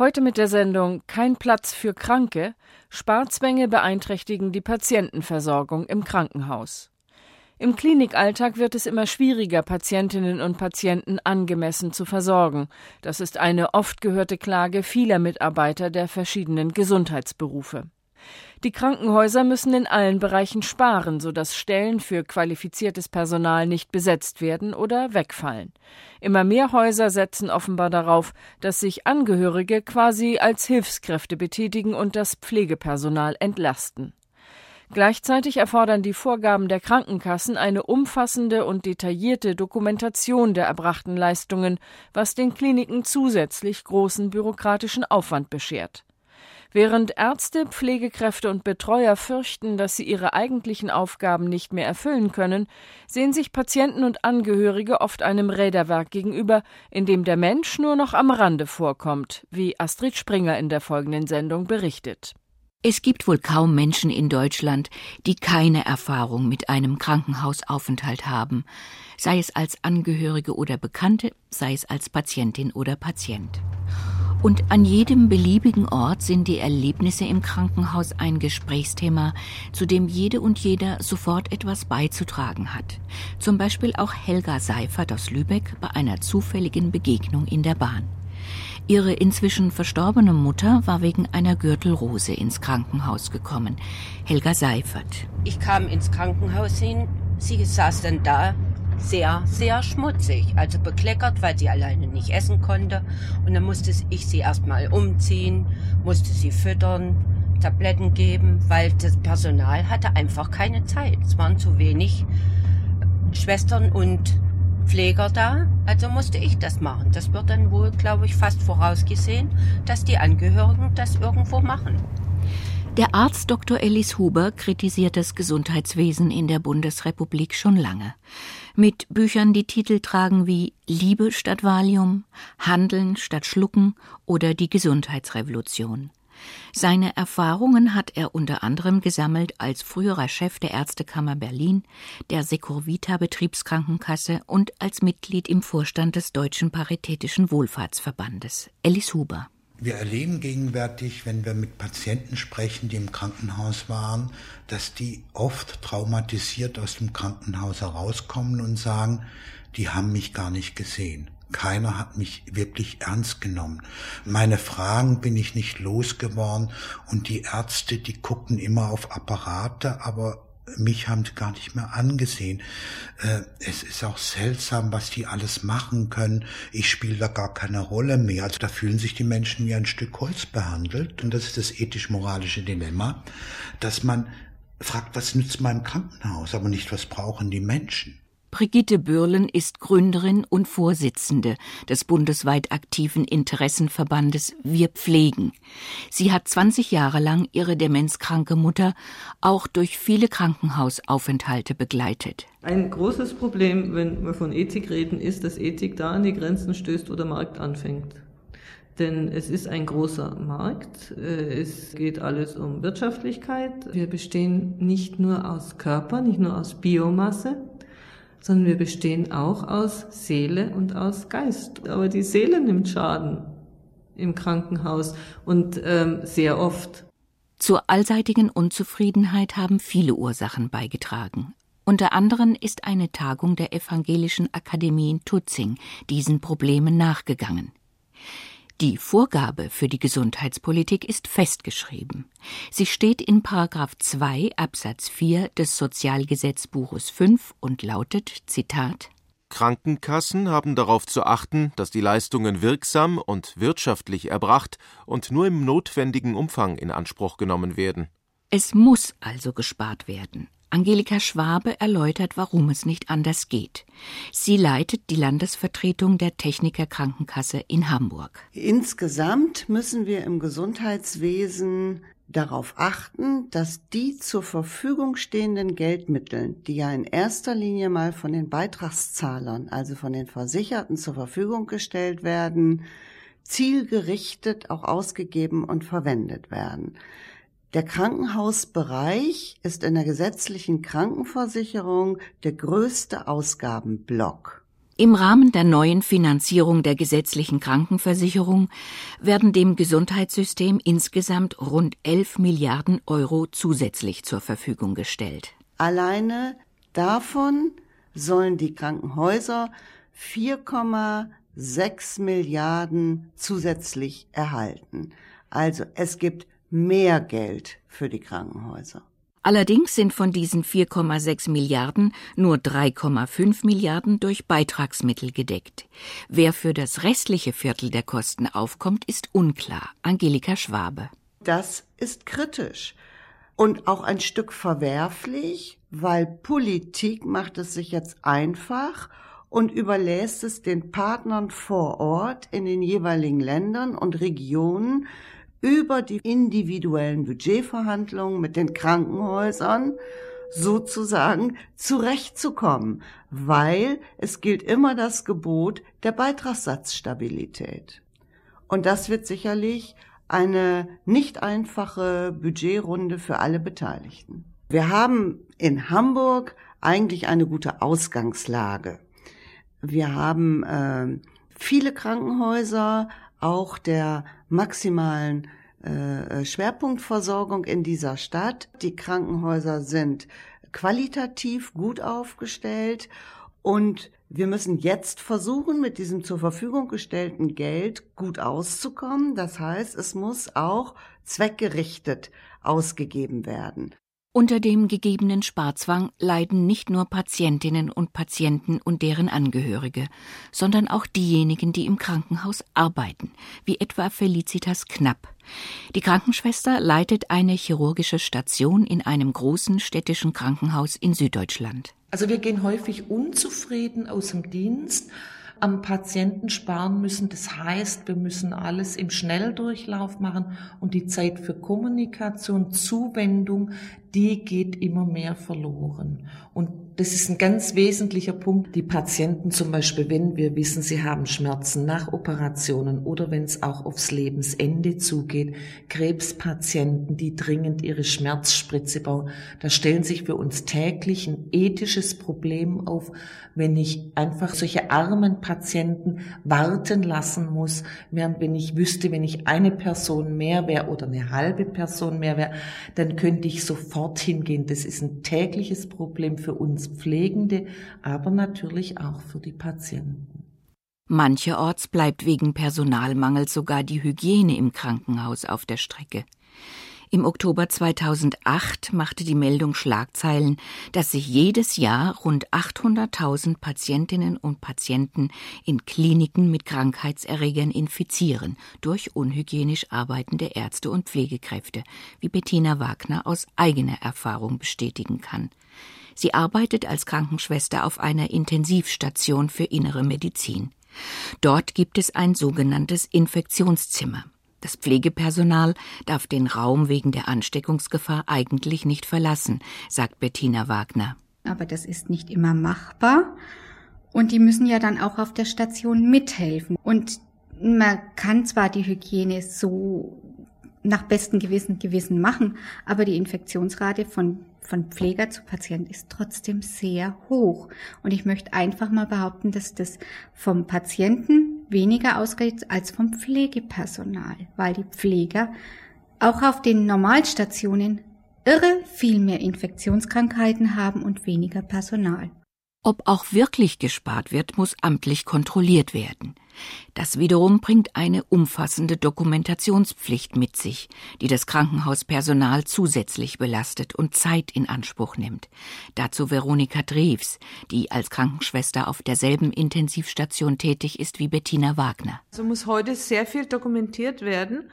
Heute mit der Sendung Kein Platz für Kranke. Sparzwänge beeinträchtigen die Patientenversorgung im Krankenhaus. Im Klinikalltag wird es immer schwieriger, Patientinnen und Patienten angemessen zu versorgen. Das ist eine oft gehörte Klage vieler Mitarbeiter der verschiedenen Gesundheitsberufe. Die Krankenhäuser müssen in allen Bereichen sparen, sodass Stellen für qualifiziertes Personal nicht besetzt werden oder wegfallen. Immer mehr Häuser setzen offenbar darauf, dass sich Angehörige quasi als Hilfskräfte betätigen und das Pflegepersonal entlasten. Gleichzeitig erfordern die Vorgaben der Krankenkassen eine umfassende und detaillierte Dokumentation der erbrachten Leistungen, was den Kliniken zusätzlich großen bürokratischen Aufwand beschert. Während Ärzte, Pflegekräfte und Betreuer fürchten, dass sie ihre eigentlichen Aufgaben nicht mehr erfüllen können, sehen sich Patienten und Angehörige oft einem Räderwerk gegenüber, in dem der Mensch nur noch am Rande vorkommt, wie Astrid Springer in der folgenden Sendung berichtet. Es gibt wohl kaum Menschen in Deutschland, die keine Erfahrung mit einem Krankenhausaufenthalt haben, sei es als Angehörige oder Bekannte, sei es als Patientin oder Patient. Und an jedem beliebigen Ort sind die Erlebnisse im Krankenhaus ein Gesprächsthema, zu dem jede und jeder sofort etwas beizutragen hat. Zum Beispiel auch Helga Seifert aus Lübeck bei einer zufälligen Begegnung in der Bahn. Ihre inzwischen verstorbene Mutter war wegen einer Gürtelrose ins Krankenhaus gekommen. Helga Seifert. Ich kam ins Krankenhaus hin, sie saß dann da sehr, sehr schmutzig. Also bekleckert, weil sie alleine nicht essen konnte. Und dann musste ich sie erstmal umziehen, musste sie füttern, Tabletten geben, weil das Personal hatte einfach keine Zeit. Es waren zu wenig Schwestern und Pfleger da, also musste ich das machen. Das wird dann wohl, glaube ich, fast vorausgesehen, dass die Angehörigen das irgendwo machen. Der Arzt Dr. Ellis Huber kritisiert das Gesundheitswesen in der Bundesrepublik schon lange. Mit Büchern, die Titel tragen wie Liebe statt Valium, Handeln statt Schlucken oder die Gesundheitsrevolution. Seine Erfahrungen hat er unter anderem gesammelt als früherer Chef der Ärztekammer Berlin, der Securvita Betriebskrankenkasse und als Mitglied im Vorstand des Deutschen Paritätischen Wohlfahrtsverbandes. Ellis Huber. Wir erleben gegenwärtig, wenn wir mit Patienten sprechen, die im Krankenhaus waren, dass die oft traumatisiert aus dem Krankenhaus herauskommen und sagen, die haben mich gar nicht gesehen. Keiner hat mich wirklich ernst genommen. Meine Fragen bin ich nicht losgeworden und die Ärzte, die guckten immer auf Apparate, aber mich haben sie gar nicht mehr angesehen. Äh, es ist auch seltsam, was die alles machen können. Ich spiele da gar keine Rolle mehr. Also da fühlen sich die Menschen wie ein Stück Holz behandelt. Und das ist das ethisch-moralische Dilemma, dass man fragt, was nützt meinem Krankenhaus, aber nicht, was brauchen die Menschen. Brigitte Bürlen ist Gründerin und Vorsitzende des bundesweit aktiven Interessenverbandes Wir Pflegen. Sie hat 20 Jahre lang ihre demenzkranke Mutter auch durch viele Krankenhausaufenthalte begleitet. Ein großes Problem, wenn wir von Ethik reden, ist, dass Ethik da an die Grenzen stößt, wo der Markt anfängt. Denn es ist ein großer Markt. Äh, es geht alles um Wirtschaftlichkeit. Wir bestehen nicht nur aus Körper, nicht nur aus Biomasse, sondern wir bestehen auch aus Seele und aus Geist. Aber die Seele nimmt Schaden im Krankenhaus und ähm, sehr oft. Zur allseitigen Unzufriedenheit haben viele Ursachen beigetragen. Unter anderem ist eine Tagung der Evangelischen Akademie in Tutzing diesen Problemen nachgegangen. Die Vorgabe für die Gesundheitspolitik ist festgeschrieben. Sie steht in Paragraph 2 Absatz 4 des Sozialgesetzbuches 5 und lautet Zitat Krankenkassen haben darauf zu achten, dass die Leistungen wirksam und wirtschaftlich erbracht und nur im notwendigen Umfang in Anspruch genommen werden. Es muss also gespart werden. Angelika Schwabe erläutert, warum es nicht anders geht. Sie leitet die Landesvertretung der Techniker Krankenkasse in Hamburg. Insgesamt müssen wir im Gesundheitswesen darauf achten, dass die zur Verfügung stehenden Geldmittel, die ja in erster Linie mal von den Beitragszahlern, also von den Versicherten zur Verfügung gestellt werden, zielgerichtet auch ausgegeben und verwendet werden. Der Krankenhausbereich ist in der gesetzlichen Krankenversicherung der größte Ausgabenblock. Im Rahmen der neuen Finanzierung der gesetzlichen Krankenversicherung werden dem Gesundheitssystem insgesamt rund 11 Milliarden Euro zusätzlich zur Verfügung gestellt. Alleine davon sollen die Krankenhäuser 4,6 Milliarden zusätzlich erhalten. Also es gibt mehr Geld für die Krankenhäuser. Allerdings sind von diesen 4,6 Milliarden nur 3,5 Milliarden durch Beitragsmittel gedeckt. Wer für das restliche Viertel der Kosten aufkommt, ist unklar. Angelika Schwabe. Das ist kritisch und auch ein Stück verwerflich, weil Politik macht es sich jetzt einfach und überlässt es den Partnern vor Ort in den jeweiligen Ländern und Regionen, über die individuellen Budgetverhandlungen mit den Krankenhäusern sozusagen zurechtzukommen, weil es gilt immer das Gebot der Beitragssatzstabilität. Und das wird sicherlich eine nicht einfache Budgetrunde für alle Beteiligten. Wir haben in Hamburg eigentlich eine gute Ausgangslage. Wir haben äh, viele Krankenhäuser, auch der maximalen äh, Schwerpunktversorgung in dieser Stadt. Die Krankenhäuser sind qualitativ gut aufgestellt und wir müssen jetzt versuchen, mit diesem zur Verfügung gestellten Geld gut auszukommen. Das heißt, es muss auch zweckgerichtet ausgegeben werden. Unter dem gegebenen Sparzwang leiden nicht nur Patientinnen und Patienten und deren Angehörige, sondern auch diejenigen, die im Krankenhaus arbeiten, wie etwa Felicitas Knapp. Die Krankenschwester leitet eine chirurgische Station in einem großen städtischen Krankenhaus in Süddeutschland. Also wir gehen häufig unzufrieden aus dem Dienst, am Patienten sparen müssen. Das heißt, wir müssen alles im Schnelldurchlauf machen und die Zeit für Kommunikation, Zuwendung, die geht immer mehr verloren. Und das ist ein ganz wesentlicher Punkt. Die Patienten zum Beispiel, wenn wir wissen, sie haben Schmerzen nach Operationen oder wenn es auch aufs Lebensende zugeht, Krebspatienten, die dringend ihre Schmerzspritze bauen, da stellen sich für uns täglich ein ethisches Problem auf, wenn ich einfach solche armen Patienten warten lassen muss, während wenn ich wüsste, wenn ich eine Person mehr wäre oder eine halbe Person mehr wäre, dann könnte ich sofort hingehen. Das ist ein tägliches Problem für uns Pflegende, aber natürlich auch für die Patienten. Mancherorts bleibt wegen Personalmangels sogar die Hygiene im Krankenhaus auf der Strecke. Im Oktober 2008 machte die Meldung Schlagzeilen, dass sich jedes Jahr rund 800.000 Patientinnen und Patienten in Kliniken mit Krankheitserregern infizieren durch unhygienisch arbeitende Ärzte und Pflegekräfte, wie Bettina Wagner aus eigener Erfahrung bestätigen kann. Sie arbeitet als Krankenschwester auf einer Intensivstation für innere Medizin. Dort gibt es ein sogenanntes Infektionszimmer. Das Pflegepersonal darf den Raum wegen der Ansteckungsgefahr eigentlich nicht verlassen, sagt Bettina Wagner. Aber das ist nicht immer machbar. Und die müssen ja dann auch auf der Station mithelfen. Und man kann zwar die Hygiene so nach bestem Gewissen, Gewissen machen, aber die Infektionsrate von, von Pfleger zu Patient ist trotzdem sehr hoch. Und ich möchte einfach mal behaupten, dass das vom Patienten weniger ausgeht als vom Pflegepersonal, weil die Pfleger auch auf den Normalstationen irre viel mehr Infektionskrankheiten haben und weniger Personal. Ob auch wirklich gespart wird, muss amtlich kontrolliert werden. Das wiederum bringt eine umfassende Dokumentationspflicht mit sich, die das Krankenhauspersonal zusätzlich belastet und Zeit in Anspruch nimmt. Dazu Veronika Drews, die als Krankenschwester auf derselben Intensivstation tätig ist wie Bettina Wagner. So muss heute sehr viel dokumentiert werden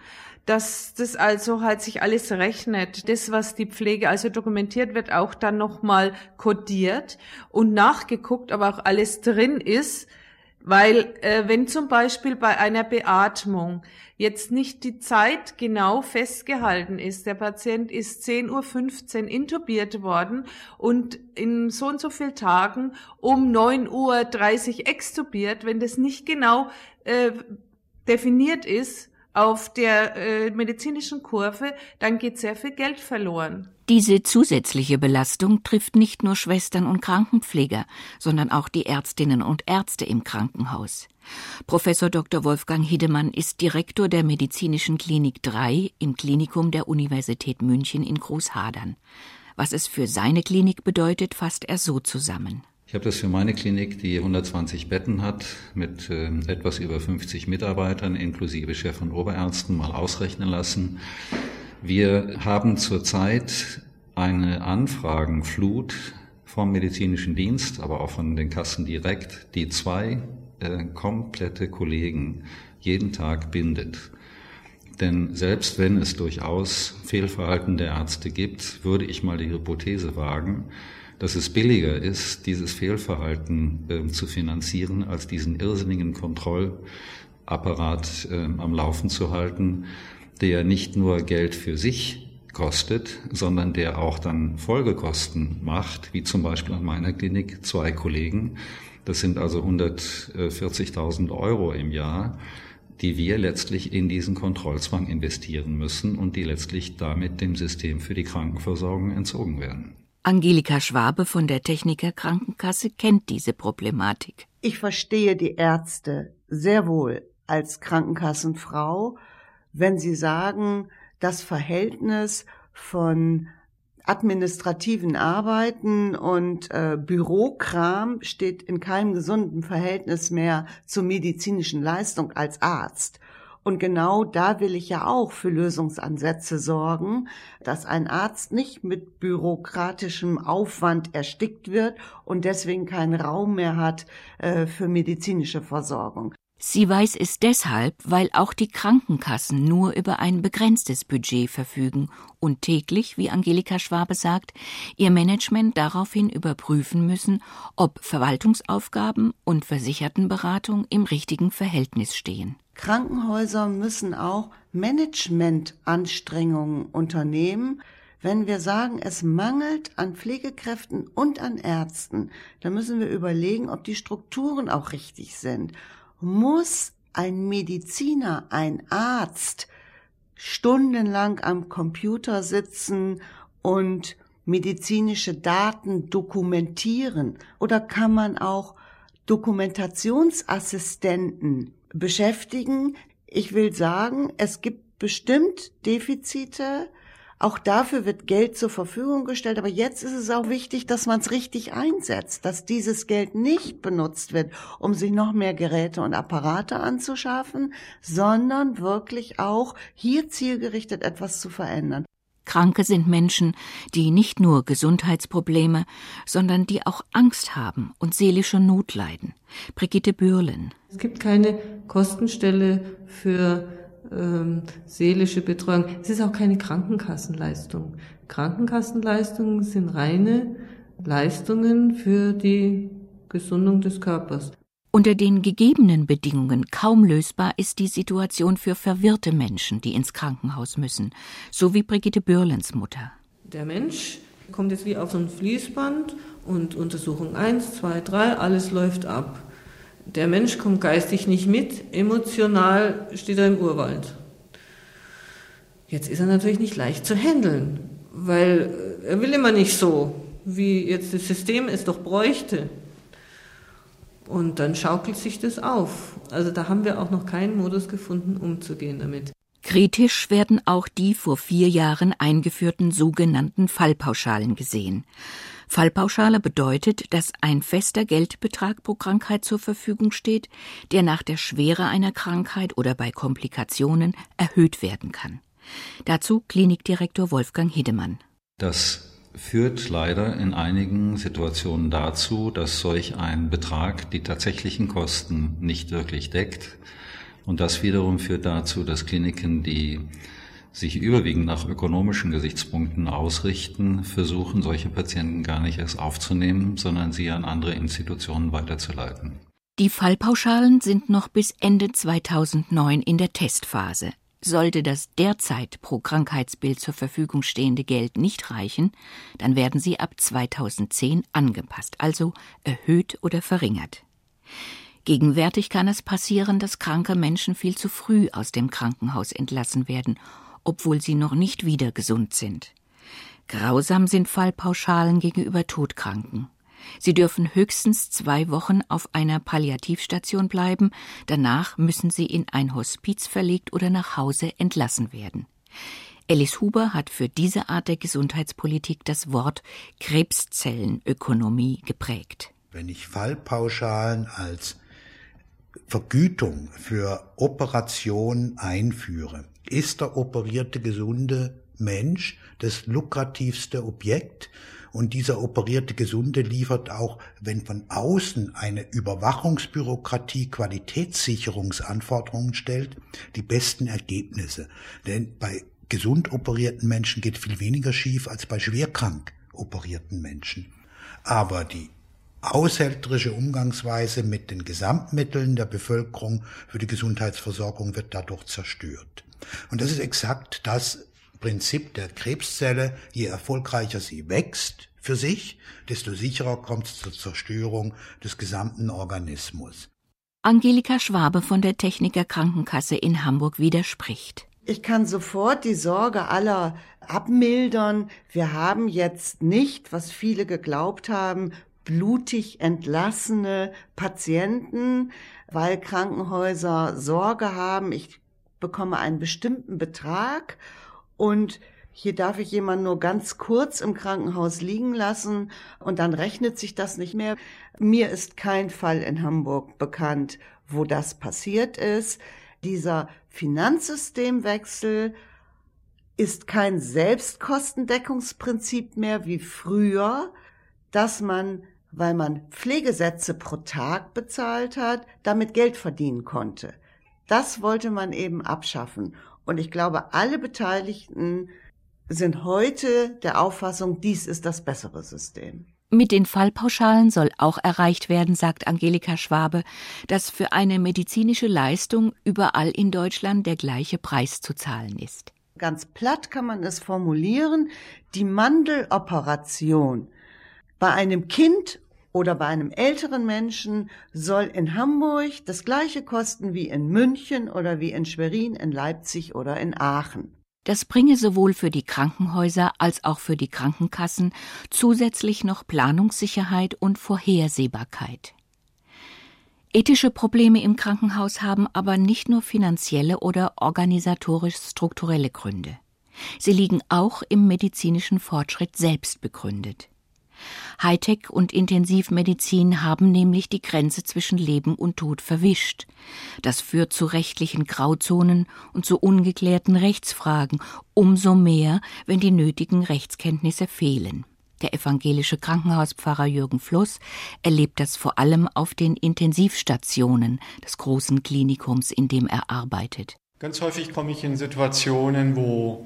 dass das also halt sich alles rechnet. Das, was die Pflege also dokumentiert wird, auch dann nochmal kodiert und nachgeguckt, aber auch alles drin ist, weil äh, wenn zum Beispiel bei einer Beatmung jetzt nicht die Zeit genau festgehalten ist, der Patient ist 10.15 Uhr intubiert worden und in so und so viel Tagen um 9.30 Uhr extubiert, wenn das nicht genau äh, definiert ist, auf der äh, medizinischen Kurve, dann geht sehr viel Geld verloren. Diese zusätzliche Belastung trifft nicht nur Schwestern und Krankenpfleger, sondern auch die Ärztinnen und Ärzte im Krankenhaus. Professor Dr. Wolfgang Hiedemann ist Direktor der Medizinischen Klinik 3 im Klinikum der Universität München in Großhadern. Was es für seine Klinik bedeutet, fasst er so zusammen. Ich habe das für meine Klinik, die 120 Betten hat, mit äh, etwas über 50 Mitarbeitern inklusive Chef und Oberärzten mal ausrechnen lassen. Wir haben zurzeit eine Anfragenflut vom medizinischen Dienst, aber auch von den Kassen direkt, die zwei äh, komplette Kollegen jeden Tag bindet. Denn selbst wenn es durchaus Fehlverhalten der Ärzte gibt, würde ich mal die Hypothese wagen, dass es billiger ist, dieses Fehlverhalten äh, zu finanzieren, als diesen irrsinnigen Kontrollapparat äh, am Laufen zu halten, der nicht nur Geld für sich kostet, sondern der auch dann Folgekosten macht, wie zum Beispiel an meiner Klinik zwei Kollegen. Das sind also 140.000 Euro im Jahr, die wir letztlich in diesen Kontrollzwang investieren müssen und die letztlich damit dem System für die Krankenversorgung entzogen werden. Angelika Schwabe von der Techniker Krankenkasse kennt diese Problematik. Ich verstehe die Ärzte sehr wohl als Krankenkassenfrau, wenn sie sagen, das Verhältnis von administrativen Arbeiten und äh, Bürokram steht in keinem gesunden Verhältnis mehr zur medizinischen Leistung als Arzt. Und genau da will ich ja auch für Lösungsansätze sorgen, dass ein Arzt nicht mit bürokratischem Aufwand erstickt wird und deswegen keinen Raum mehr hat äh, für medizinische Versorgung. Sie weiß es deshalb, weil auch die Krankenkassen nur über ein begrenztes Budget verfügen und täglich, wie Angelika Schwabe sagt, ihr Management daraufhin überprüfen müssen, ob Verwaltungsaufgaben und Versichertenberatung im richtigen Verhältnis stehen. Krankenhäuser müssen auch Managementanstrengungen unternehmen. Wenn wir sagen, es mangelt an Pflegekräften und an Ärzten, dann müssen wir überlegen, ob die Strukturen auch richtig sind. Muss ein Mediziner, ein Arzt stundenlang am Computer sitzen und medizinische Daten dokumentieren? Oder kann man auch Dokumentationsassistenten beschäftigen. Ich will sagen, es gibt bestimmt Defizite. Auch dafür wird Geld zur Verfügung gestellt. Aber jetzt ist es auch wichtig, dass man es richtig einsetzt, dass dieses Geld nicht benutzt wird, um sich noch mehr Geräte und Apparate anzuschaffen, sondern wirklich auch hier zielgerichtet etwas zu verändern. Kranke sind Menschen, die nicht nur Gesundheitsprobleme, sondern die auch Angst haben und seelische Not leiden. Brigitte Bürlen. Es gibt keine Kostenstelle für ähm, seelische Betreuung. Es ist auch keine Krankenkassenleistung. Krankenkassenleistungen sind reine Leistungen für die Gesundung des Körpers. Unter den gegebenen Bedingungen kaum lösbar ist die Situation für verwirrte Menschen, die ins Krankenhaus müssen, so wie Brigitte Bürlens Mutter. Der Mensch kommt jetzt wie auf so ein Fließband und Untersuchung 1, 2, 3, alles läuft ab. Der Mensch kommt geistig nicht mit, emotional steht er im Urwald. Jetzt ist er natürlich nicht leicht zu handeln, weil er will immer nicht so, wie jetzt das System es doch bräuchte. Und dann schaukelt sich das auf. Also da haben wir auch noch keinen Modus gefunden, umzugehen damit. Kritisch werden auch die vor vier Jahren eingeführten sogenannten Fallpauschalen gesehen. Fallpauschale bedeutet, dass ein fester Geldbetrag pro Krankheit zur Verfügung steht, der nach der Schwere einer Krankheit oder bei Komplikationen erhöht werden kann. Dazu Klinikdirektor Wolfgang Hiedemann. Das führt leider in einigen Situationen dazu, dass solch ein Betrag die tatsächlichen Kosten nicht wirklich deckt. Und das wiederum führt dazu, dass Kliniken, die sich überwiegend nach ökonomischen Gesichtspunkten ausrichten, versuchen, solche Patienten gar nicht erst aufzunehmen, sondern sie an andere Institutionen weiterzuleiten. Die Fallpauschalen sind noch bis Ende 2009 in der Testphase. Sollte das derzeit pro Krankheitsbild zur Verfügung stehende Geld nicht reichen, dann werden sie ab 2010 angepasst, also erhöht oder verringert. Gegenwärtig kann es passieren, dass kranke Menschen viel zu früh aus dem Krankenhaus entlassen werden, obwohl sie noch nicht wieder gesund sind. Grausam sind Fallpauschalen gegenüber Todkranken. Sie dürfen höchstens zwei Wochen auf einer Palliativstation bleiben, danach müssen sie in ein Hospiz verlegt oder nach Hause entlassen werden. Alice Huber hat für diese Art der Gesundheitspolitik das Wort Krebszellenökonomie geprägt. Wenn ich Fallpauschalen als Vergütung für Operationen einführe, ist der operierte gesunde Mensch das lukrativste Objekt und dieser operierte Gesunde liefert auch, wenn von außen eine Überwachungsbürokratie Qualitätssicherungsanforderungen stellt, die besten Ergebnisse. Denn bei gesund operierten Menschen geht viel weniger schief als bei schwerkrank operierten Menschen. Aber die aushälterische Umgangsweise mit den Gesamtmitteln der Bevölkerung für die Gesundheitsversorgung wird dadurch zerstört. Und das ist exakt das Prinzip der Krebszelle. Je erfolgreicher sie wächst für sich, desto sicherer kommt es zur Zerstörung des gesamten Organismus. Angelika Schwabe von der Techniker Krankenkasse in Hamburg widerspricht. Ich kann sofort die Sorge aller abmildern. Wir haben jetzt nicht, was viele geglaubt haben, blutig entlassene Patienten, weil Krankenhäuser Sorge haben, ich bekomme einen bestimmten Betrag und hier darf ich jemanden nur ganz kurz im Krankenhaus liegen lassen und dann rechnet sich das nicht mehr. Mir ist kein Fall in Hamburg bekannt, wo das passiert ist. Dieser Finanzsystemwechsel ist kein Selbstkostendeckungsprinzip mehr wie früher, dass man, weil man Pflegesätze pro Tag bezahlt hat, damit Geld verdienen konnte. Das wollte man eben abschaffen. Und ich glaube, alle Beteiligten sind heute der Auffassung, dies ist das bessere System. Mit den Fallpauschalen soll auch erreicht werden, sagt Angelika Schwabe, dass für eine medizinische Leistung überall in Deutschland der gleiche Preis zu zahlen ist. Ganz platt kann man es formulieren, die Mandeloperation bei einem Kind oder bei einem älteren Menschen soll in Hamburg das gleiche kosten wie in München oder wie in Schwerin, in Leipzig oder in Aachen. Das bringe sowohl für die Krankenhäuser als auch für die Krankenkassen zusätzlich noch Planungssicherheit und Vorhersehbarkeit. Ethische Probleme im Krankenhaus haben aber nicht nur finanzielle oder organisatorisch-strukturelle Gründe. Sie liegen auch im medizinischen Fortschritt selbst begründet. Hightech und Intensivmedizin haben nämlich die Grenze zwischen Leben und Tod verwischt. Das führt zu rechtlichen Grauzonen und zu ungeklärten Rechtsfragen, umso mehr, wenn die nötigen Rechtskenntnisse fehlen. Der evangelische Krankenhauspfarrer Jürgen Fluss erlebt das vor allem auf den Intensivstationen des großen Klinikums, in dem er arbeitet. Ganz häufig komme ich in Situationen, wo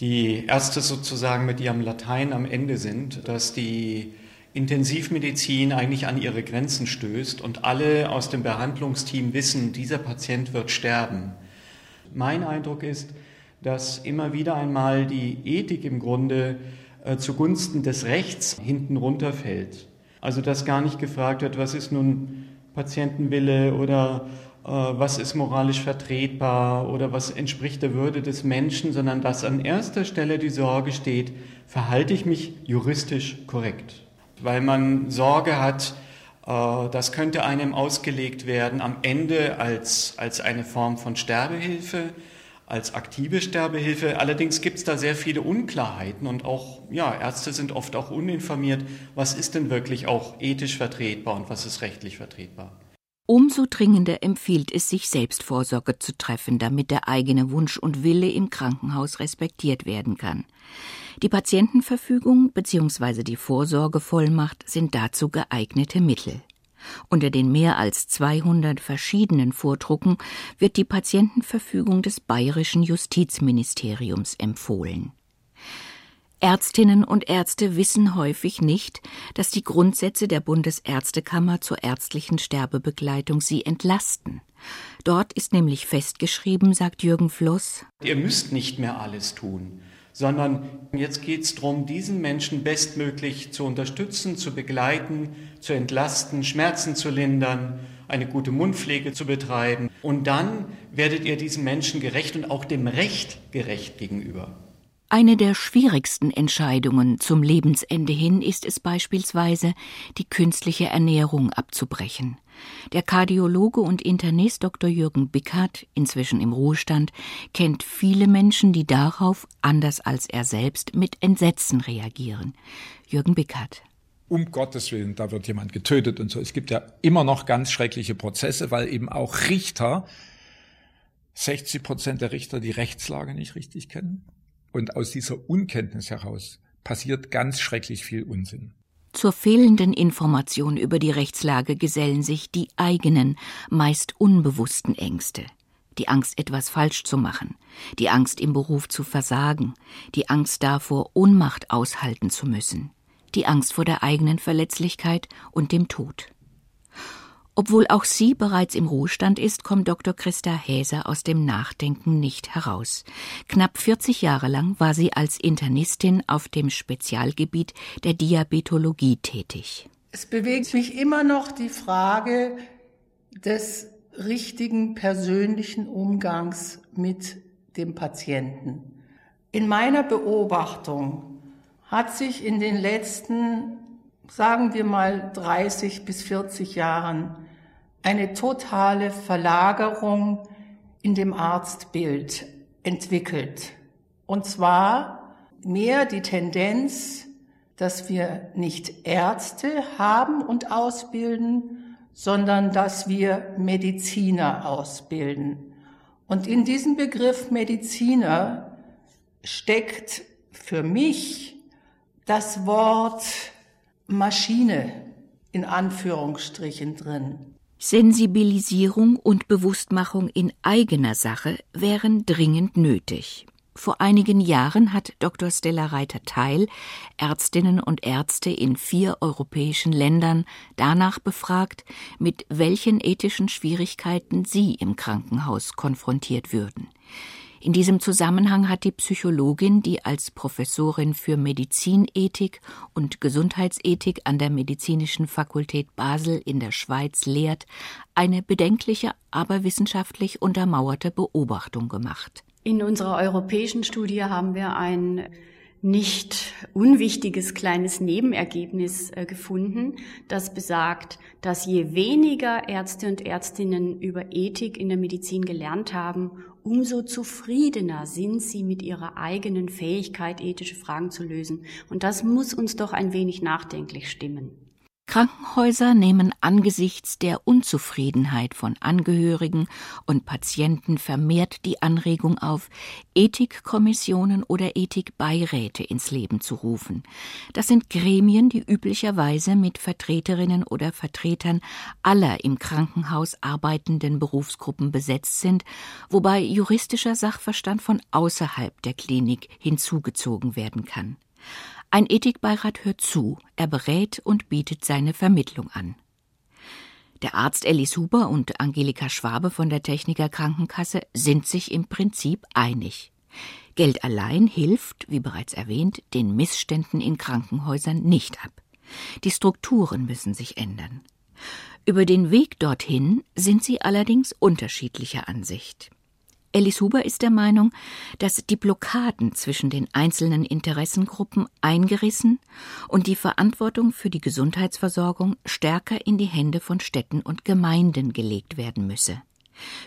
die Ärzte sozusagen mit ihrem Latein am Ende sind, dass die Intensivmedizin eigentlich an ihre Grenzen stößt und alle aus dem Behandlungsteam wissen, dieser Patient wird sterben. Mein Eindruck ist, dass immer wieder einmal die Ethik im Grunde äh, zugunsten des Rechts hinten runterfällt. Also dass gar nicht gefragt wird, was ist nun Patientenwille oder was ist moralisch vertretbar oder was entspricht der Würde des Menschen, sondern dass an erster Stelle die Sorge steht, verhalte ich mich juristisch korrekt. Weil man Sorge hat, äh, das könnte einem ausgelegt werden am Ende als, als eine Form von Sterbehilfe, als aktive Sterbehilfe. Allerdings gibt es da sehr viele Unklarheiten und auch ja, Ärzte sind oft auch uninformiert, was ist denn wirklich auch ethisch vertretbar und was ist rechtlich vertretbar. Umso dringender empfiehlt es sich, Selbstvorsorge zu treffen, damit der eigene Wunsch und Wille im Krankenhaus respektiert werden kann. Die Patientenverfügung bzw. die Vorsorgevollmacht sind dazu geeignete Mittel. Unter den mehr als 200 verschiedenen Vordrucken wird die Patientenverfügung des bayerischen Justizministeriums empfohlen. Ärztinnen und Ärzte wissen häufig nicht, dass die Grundsätze der Bundesärztekammer zur ärztlichen Sterbebegleitung sie entlasten. Dort ist nämlich festgeschrieben, sagt Jürgen Fluss, Ihr müsst nicht mehr alles tun, sondern jetzt geht es darum, diesen Menschen bestmöglich zu unterstützen, zu begleiten, zu entlasten, Schmerzen zu lindern eine gute Mundpflege zu betreiben. Und dann werdet ihr diesen Menschen gerecht und auch dem Recht gerecht gegenüber. Eine der schwierigsten Entscheidungen zum Lebensende hin ist es beispielsweise, die künstliche Ernährung abzubrechen. Der Kardiologe und Internist Dr. Jürgen Bickert, inzwischen im Ruhestand, kennt viele Menschen, die darauf, anders als er selbst, mit Entsetzen reagieren. Jürgen Bickert. Um Gottes Willen, da wird jemand getötet und so. Es gibt ja immer noch ganz schreckliche Prozesse, weil eben auch Richter, 60 Prozent der Richter die Rechtslage nicht richtig kennen und aus dieser Unkenntnis heraus passiert ganz schrecklich viel Unsinn. Zur fehlenden Information über die Rechtslage gesellen sich die eigenen, meist unbewussten Ängste. Die Angst, etwas falsch zu machen, die Angst, im Beruf zu versagen, die Angst davor, Ohnmacht aushalten zu müssen, die Angst vor der eigenen Verletzlichkeit und dem Tod. Obwohl auch sie bereits im Ruhestand ist, kommt Dr. Christa Häser aus dem Nachdenken nicht heraus. Knapp 40 Jahre lang war sie als Internistin auf dem Spezialgebiet der Diabetologie tätig. Es bewegt mich immer noch die Frage des richtigen persönlichen Umgangs mit dem Patienten. In meiner Beobachtung hat sich in den letzten, sagen wir mal, 30 bis 40 Jahren eine totale Verlagerung in dem Arztbild entwickelt. Und zwar mehr die Tendenz, dass wir nicht Ärzte haben und ausbilden, sondern dass wir Mediziner ausbilden. Und in diesem Begriff Mediziner steckt für mich das Wort Maschine in Anführungsstrichen drin. Sensibilisierung und Bewusstmachung in eigener Sache wären dringend nötig. Vor einigen Jahren hat Dr. Stella Reiter Teil Ärztinnen und Ärzte in vier europäischen Ländern danach befragt, mit welchen ethischen Schwierigkeiten sie im Krankenhaus konfrontiert würden. In diesem Zusammenhang hat die Psychologin, die als Professorin für Medizinethik und Gesundheitsethik an der Medizinischen Fakultät Basel in der Schweiz lehrt, eine bedenkliche, aber wissenschaftlich untermauerte Beobachtung gemacht. In unserer europäischen Studie haben wir ein nicht unwichtiges kleines Nebenergebnis äh, gefunden, das besagt, dass je weniger Ärzte und Ärztinnen über Ethik in der Medizin gelernt haben, umso zufriedener sind sie mit ihrer eigenen Fähigkeit, ethische Fragen zu lösen. Und das muss uns doch ein wenig nachdenklich stimmen. Krankenhäuser nehmen angesichts der Unzufriedenheit von Angehörigen und Patienten vermehrt die Anregung auf, Ethikkommissionen oder Ethikbeiräte ins Leben zu rufen. Das sind Gremien, die üblicherweise mit Vertreterinnen oder Vertretern aller im Krankenhaus arbeitenden Berufsgruppen besetzt sind, wobei juristischer Sachverstand von außerhalb der Klinik hinzugezogen werden kann. Ein Ethikbeirat hört zu, er berät und bietet seine Vermittlung an. Der Arzt Ellis Huber und Angelika Schwabe von der Techniker Krankenkasse sind sich im Prinzip einig. Geld allein hilft, wie bereits erwähnt, den Missständen in Krankenhäusern nicht ab. Die Strukturen müssen sich ändern. Über den Weg dorthin sind sie allerdings unterschiedlicher Ansicht. Alice Huber ist der Meinung, dass die Blockaden zwischen den einzelnen Interessengruppen eingerissen und die Verantwortung für die Gesundheitsversorgung stärker in die Hände von Städten und Gemeinden gelegt werden müsse.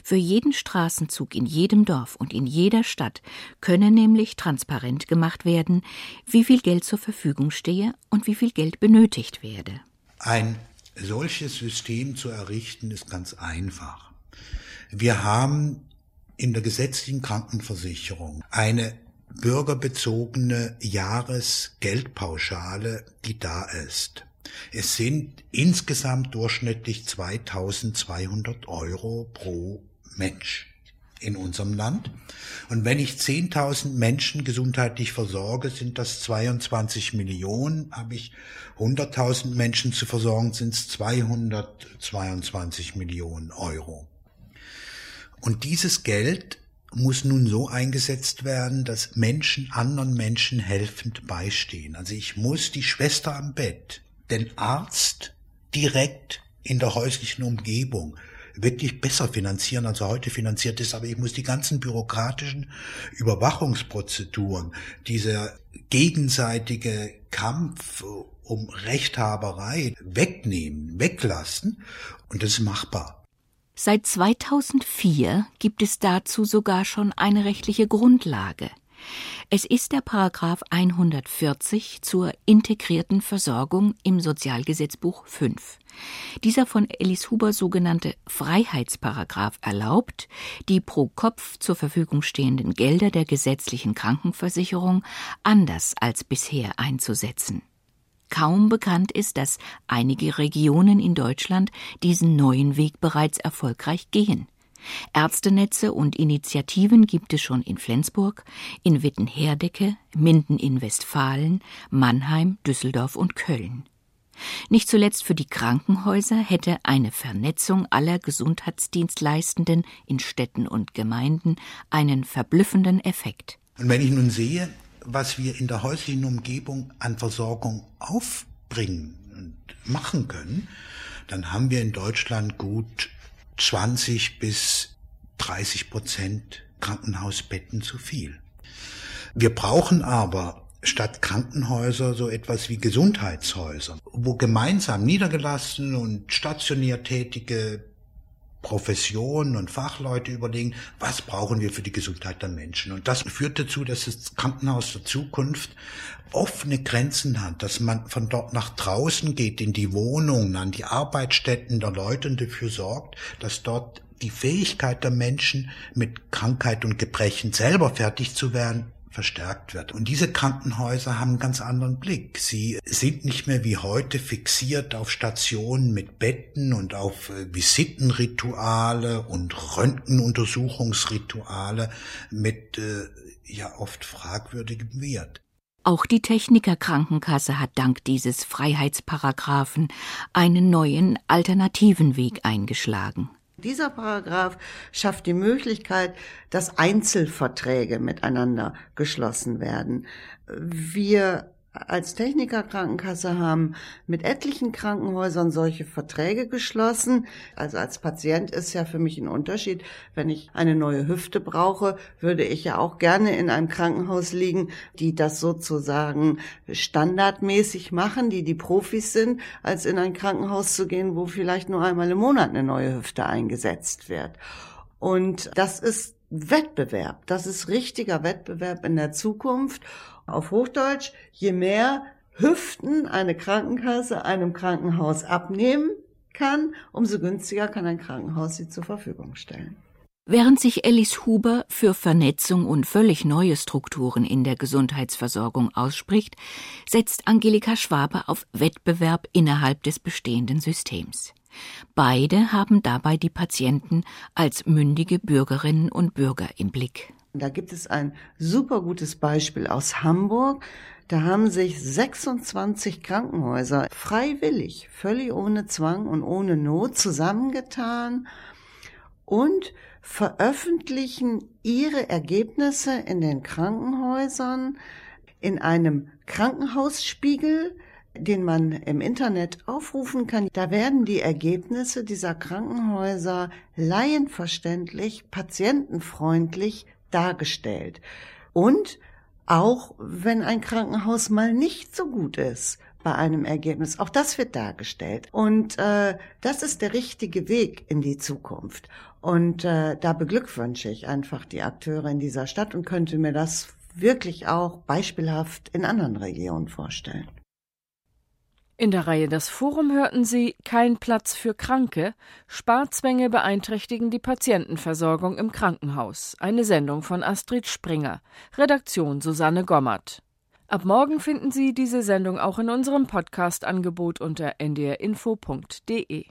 Für jeden Straßenzug in jedem Dorf und in jeder Stadt könne nämlich transparent gemacht werden, wie viel Geld zur Verfügung stehe und wie viel Geld benötigt werde. Ein solches System zu errichten ist ganz einfach. Wir haben in der gesetzlichen Krankenversicherung eine bürgerbezogene Jahresgeldpauschale, die da ist. Es sind insgesamt durchschnittlich 2200 Euro pro Mensch in unserem Land. Und wenn ich 10.000 Menschen gesundheitlich versorge, sind das 22 Millionen. Habe ich 100.000 Menschen zu versorgen, sind es 222 Millionen Euro. Und dieses Geld muss nun so eingesetzt werden, dass Menschen anderen Menschen helfend beistehen. Also ich muss die Schwester am Bett, den Arzt direkt in der häuslichen Umgebung wirklich besser finanzieren, als er heute finanziert ist. Aber ich muss die ganzen bürokratischen Überwachungsprozeduren, dieser gegenseitige Kampf um Rechthaberei wegnehmen, weglassen. Und das ist machbar. Seit 2004 gibt es dazu sogar schon eine rechtliche Grundlage. Es ist der Paragraph 140 zur integrierten Versorgung im Sozialgesetzbuch 5. Dieser von Alice Huber sogenannte Freiheitsparagraph erlaubt, die pro Kopf zur Verfügung stehenden Gelder der gesetzlichen Krankenversicherung anders als bisher einzusetzen. Kaum bekannt ist, dass einige Regionen in Deutschland diesen neuen Weg bereits erfolgreich gehen. Ärztenetze und Initiativen gibt es schon in Flensburg, in Wittenherdecke, Minden in Westfalen, Mannheim, Düsseldorf und Köln. Nicht zuletzt für die Krankenhäuser hätte eine Vernetzung aller Gesundheitsdienstleistenden in Städten und Gemeinden einen verblüffenden Effekt. Und wenn ich nun sehe, was wir in der häuslichen Umgebung an Versorgung aufbringen und machen können, dann haben wir in Deutschland gut 20 bis 30 Prozent Krankenhausbetten zu viel. Wir brauchen aber statt Krankenhäuser so etwas wie Gesundheitshäuser, wo gemeinsam niedergelassene und stationär tätige Professionen und Fachleute überlegen, was brauchen wir für die Gesundheit der Menschen. Und das führt dazu, dass das Krankenhaus der Zukunft offene Grenzen hat, dass man von dort nach draußen geht, in die Wohnungen, an die Arbeitsstätten der Leute und dafür sorgt, dass dort die Fähigkeit der Menschen, mit Krankheit und Gebrechen selber fertig zu werden, verstärkt wird. Und diese Krankenhäuser haben einen ganz anderen Blick. Sie sind nicht mehr wie heute fixiert auf Stationen mit Betten und auf äh, Visitenrituale und Röntgenuntersuchungsrituale mit äh, ja oft fragwürdigem Wert. Auch die Techniker Krankenkasse hat dank dieses Freiheitsparagraphen einen neuen alternativen Weg eingeschlagen. Dieser Paragraph schafft die Möglichkeit, dass Einzelverträge miteinander geschlossen werden. Wir als Technikerkrankenkasse haben mit etlichen Krankenhäusern solche Verträge geschlossen. Also als Patient ist ja für mich ein Unterschied. Wenn ich eine neue Hüfte brauche, würde ich ja auch gerne in einem Krankenhaus liegen, die das sozusagen standardmäßig machen, die die Profis sind, als in ein Krankenhaus zu gehen, wo vielleicht nur einmal im Monat eine neue Hüfte eingesetzt wird. Und das ist Wettbewerb. Das ist richtiger Wettbewerb in der Zukunft. Auf Hochdeutsch, je mehr Hüften eine Krankenkasse einem Krankenhaus abnehmen kann, umso günstiger kann ein Krankenhaus sie zur Verfügung stellen. Während sich Alice Huber für Vernetzung und völlig neue Strukturen in der Gesundheitsversorgung ausspricht, setzt Angelika Schwabe auf Wettbewerb innerhalb des bestehenden Systems. Beide haben dabei die Patienten als mündige Bürgerinnen und Bürger im Blick. Da gibt es ein super gutes Beispiel aus Hamburg. Da haben sich 26 Krankenhäuser freiwillig, völlig ohne Zwang und ohne Not zusammengetan und veröffentlichen ihre Ergebnisse in den Krankenhäusern in einem Krankenhausspiegel, den man im Internet aufrufen kann. Da werden die Ergebnisse dieser Krankenhäuser laienverständlich, patientenfreundlich dargestellt. Und auch wenn ein Krankenhaus mal nicht so gut ist bei einem Ergebnis, auch das wird dargestellt. Und äh, das ist der richtige Weg in die Zukunft. Und äh, da beglückwünsche ich einfach die Akteure in dieser Stadt und könnte mir das wirklich auch beispielhaft in anderen Regionen vorstellen. In der Reihe Das Forum hörten Sie Kein Platz für Kranke. Sparzwänge beeinträchtigen die Patientenversorgung im Krankenhaus. Eine Sendung von Astrid Springer. Redaktion Susanne Gommert. Ab morgen finden Sie diese Sendung auch in unserem Podcast-Angebot unter ndrinfo.de.